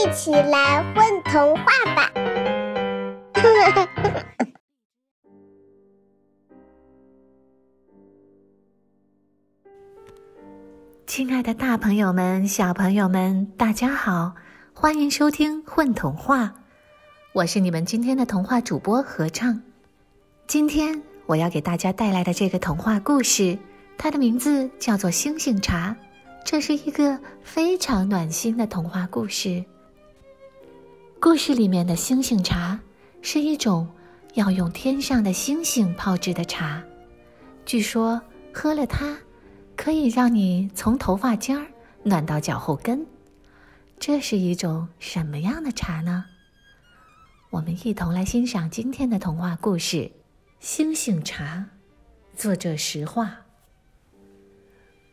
一起来混童话吧！亲爱的，大朋友们、小朋友们，大家好，欢迎收听《混童话》，我是你们今天的童话主播合唱。今天我要给大家带来的这个童话故事，它的名字叫做《星星茶》。这是一个非常暖心的童话故事。故事里面的星星茶是一种要用天上的星星泡制的茶，据说喝了它可以让你从头发尖儿暖到脚后跟。这是一种什么样的茶呢？我们一同来欣赏今天的童话故事《星星茶》，作者石化。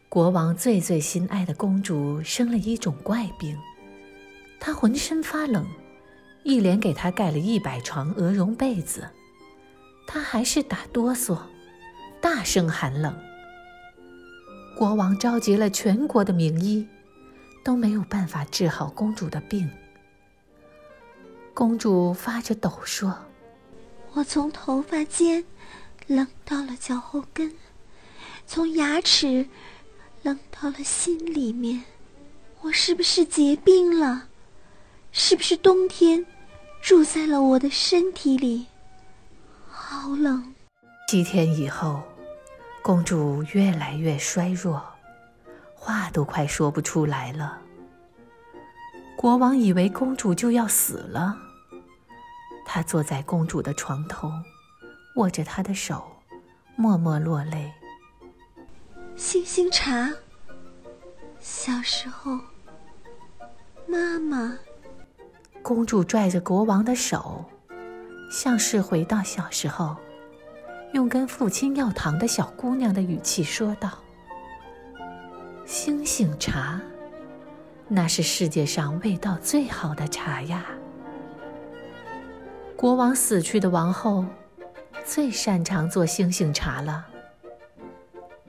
国王最最心爱的公主生了一种怪病，她浑身发冷，一连给她盖了一百床鹅绒被子，她还是打哆嗦，大声喊冷。国王召集了全国的名医，都没有办法治好公主的病。公主发着抖说：“我从头发尖冷到了脚后跟，从牙齿……”冷到了心里面，我是不是结冰了？是不是冬天住在了我的身体里？好冷！七天以后，公主越来越衰弱，话都快说不出来了。国王以为公主就要死了，他坐在公主的床头，握着她的手，默默落泪。星星茶。小时候，妈妈，公主拽着国王的手，像是回到小时候，用跟父亲要糖的小姑娘的语气说道：“星星茶，那是世界上味道最好的茶呀。”国王死去的王后，最擅长做星星茶了。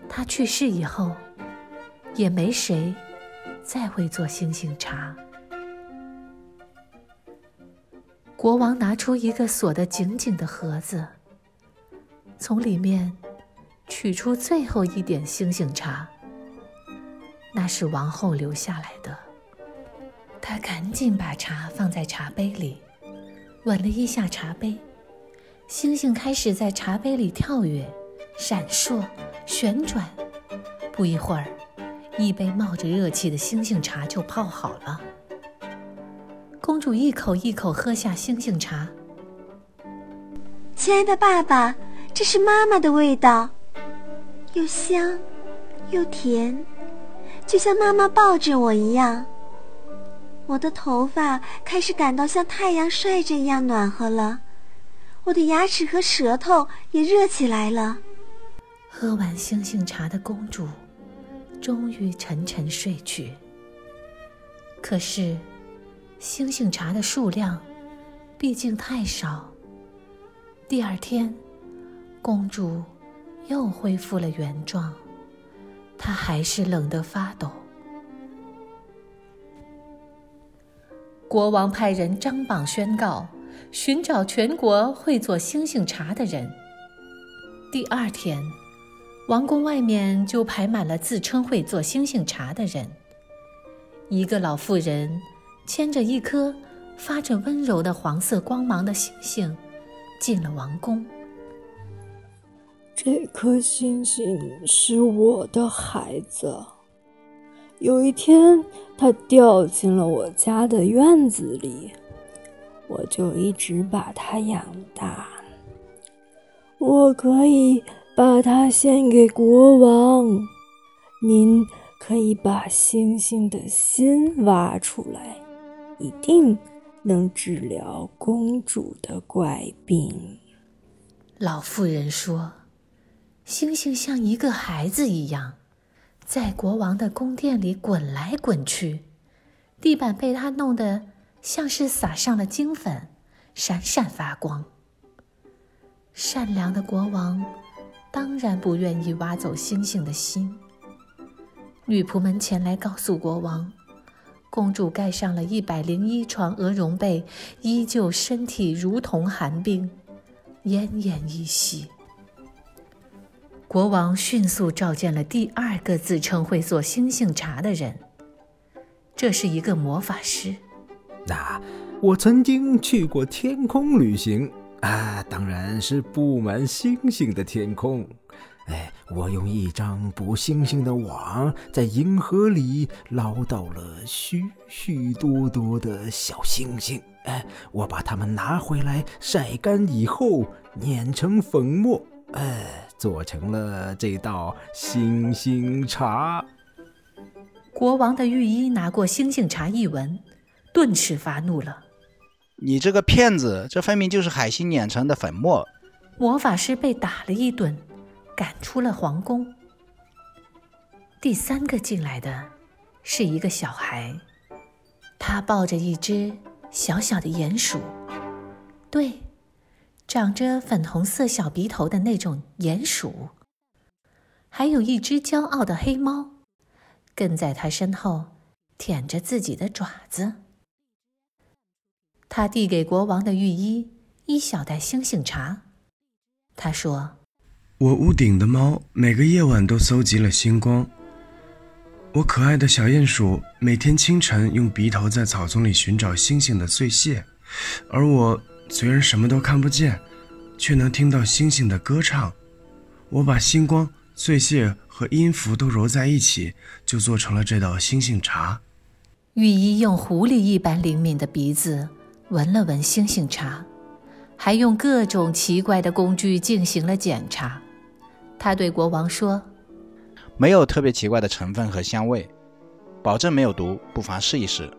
她去世以后，也没谁再会做星星茶。国王拿出一个锁得紧紧的盒子，从里面取出最后一点星星茶。那是王后留下来的。他赶紧把茶放在茶杯里，吻了一下茶杯，星星开始在茶杯里跳跃、闪烁。旋转，不一会儿，一杯冒着热气的星星茶就泡好了。公主一口一口喝下星星茶。亲爱的爸爸，这是妈妈的味道，又香又甜，就像妈妈抱着我一样。我的头发开始感到像太阳晒着一样暖和了，我的牙齿和舌头也热起来了。喝完星星茶的公主，终于沉沉睡去。可是，星星茶的数量毕竟太少。第二天，公主又恢复了原状，她还是冷得发抖。国王派人张榜宣告，寻找全国会做星星茶的人。第二天。王宫外面就排满了自称会做星星茶的人。一个老妇人牵着一颗发着温柔的黄色光芒的星星，进了王宫。这颗星星是我的孩子。有一天，它掉进了我家的院子里，我就一直把它养大。我可以。把它献给国王，您可以把星星的心挖出来，一定能治疗公主的怪病。老妇人说：“星星像一个孩子一样，在国王的宫殿里滚来滚去，地板被他弄得像是撒上了金粉，闪闪发光。”善良的国王。当然不愿意挖走星星的心。女仆们前来告诉国王，公主盖上了一百零一床鹅绒被，依旧身体如同寒冰，奄奄一息。国王迅速召见了第二个自称会做星星茶的人，这是一个魔法师。那我曾经去过天空旅行啊，当然是布满星星的天空。哎，我用一张捕星星的网，在银河里捞到了许许多多的小星星。哎，我把它们拿回来晒干以后，碾成粉末，哎，做成了这道星星茶。国王的御医拿过星星茶一闻，顿时发怒了：“你这个骗子，这分明就是海星碾成的粉末！”魔法师被打了一顿。赶出了皇宫。第三个进来的是一个小孩，他抱着一只小小的鼹鼠，对，长着粉红色小鼻头的那种鼹鼠，还有一只骄傲的黑猫，跟在他身后舔着自己的爪子。他递给国王的御医一小袋星星茶，他说。我屋顶的猫每个夜晚都搜集了星光。我可爱的小鼹鼠每天清晨用鼻头在草丛里寻找星星的碎屑，而我虽然什么都看不见，却能听到星星的歌唱。我把星光、碎屑和音符都揉在一起，就做成了这道星星茶。御医用狐狸一般灵敏的鼻子闻了闻星星茶，还用各种奇怪的工具进行了检查。他对国王说：“没有特别奇怪的成分和香味，保证没有毒，不妨试一试。”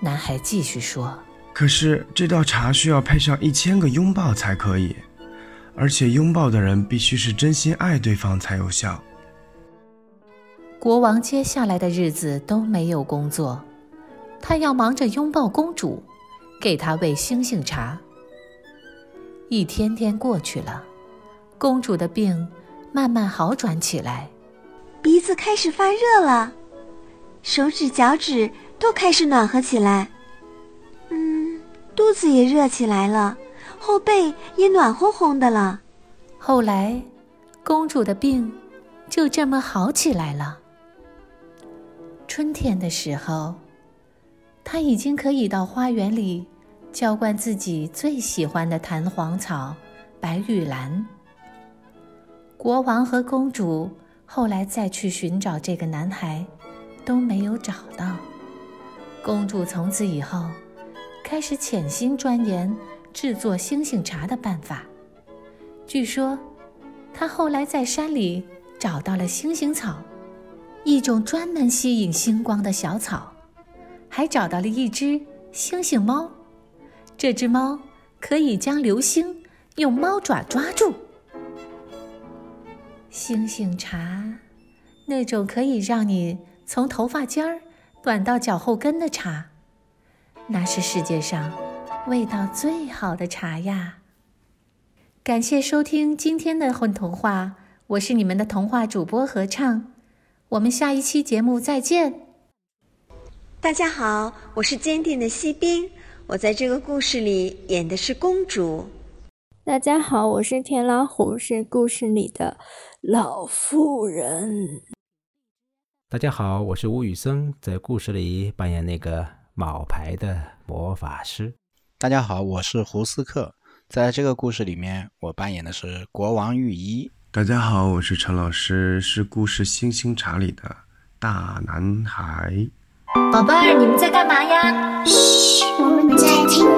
男孩继续说：“可是这道茶需要配上一千个拥抱才可以，而且拥抱的人必须是真心爱对方才有效。”国王接下来的日子都没有工作，他要忙着拥抱公主，给她喂星星茶。一天天过去了，公主的病。慢慢好转起来，鼻子开始发热了，手指、脚趾都开始暖和起来。嗯，肚子也热起来了，后背也暖烘烘的了。后来，公主的病就这么好起来了。春天的时候，她已经可以到花园里浇灌自己最喜欢的弹簧草——白玉兰。国王和公主后来再去寻找这个男孩，都没有找到。公主从此以后开始潜心钻研制作星星茶的办法。据说，她后来在山里找到了星星草，一种专门吸引星光的小草，还找到了一只星星猫。这只猫可以将流星用猫爪抓住。星星茶，那种可以让你从头发尖儿短到脚后跟的茶，那是世界上味道最好的茶呀！感谢收听今天的混童话，我是你们的童话主播合唱，我们下一期节目再见。大家好，我是坚定的锡兵，我在这个故事里演的是公主。大家好，我是田老虎，是故事里的老妇人。大家好，我是吴宇森，在故事里扮演那个冒牌的魔法师。大家好，我是胡斯克，在这个故事里面，我扮演的是国王御医。大家好，我是陈老师，是故事《星星茶》里的大男孩。宝贝儿，你们在干嘛呀？嘘，我们在听。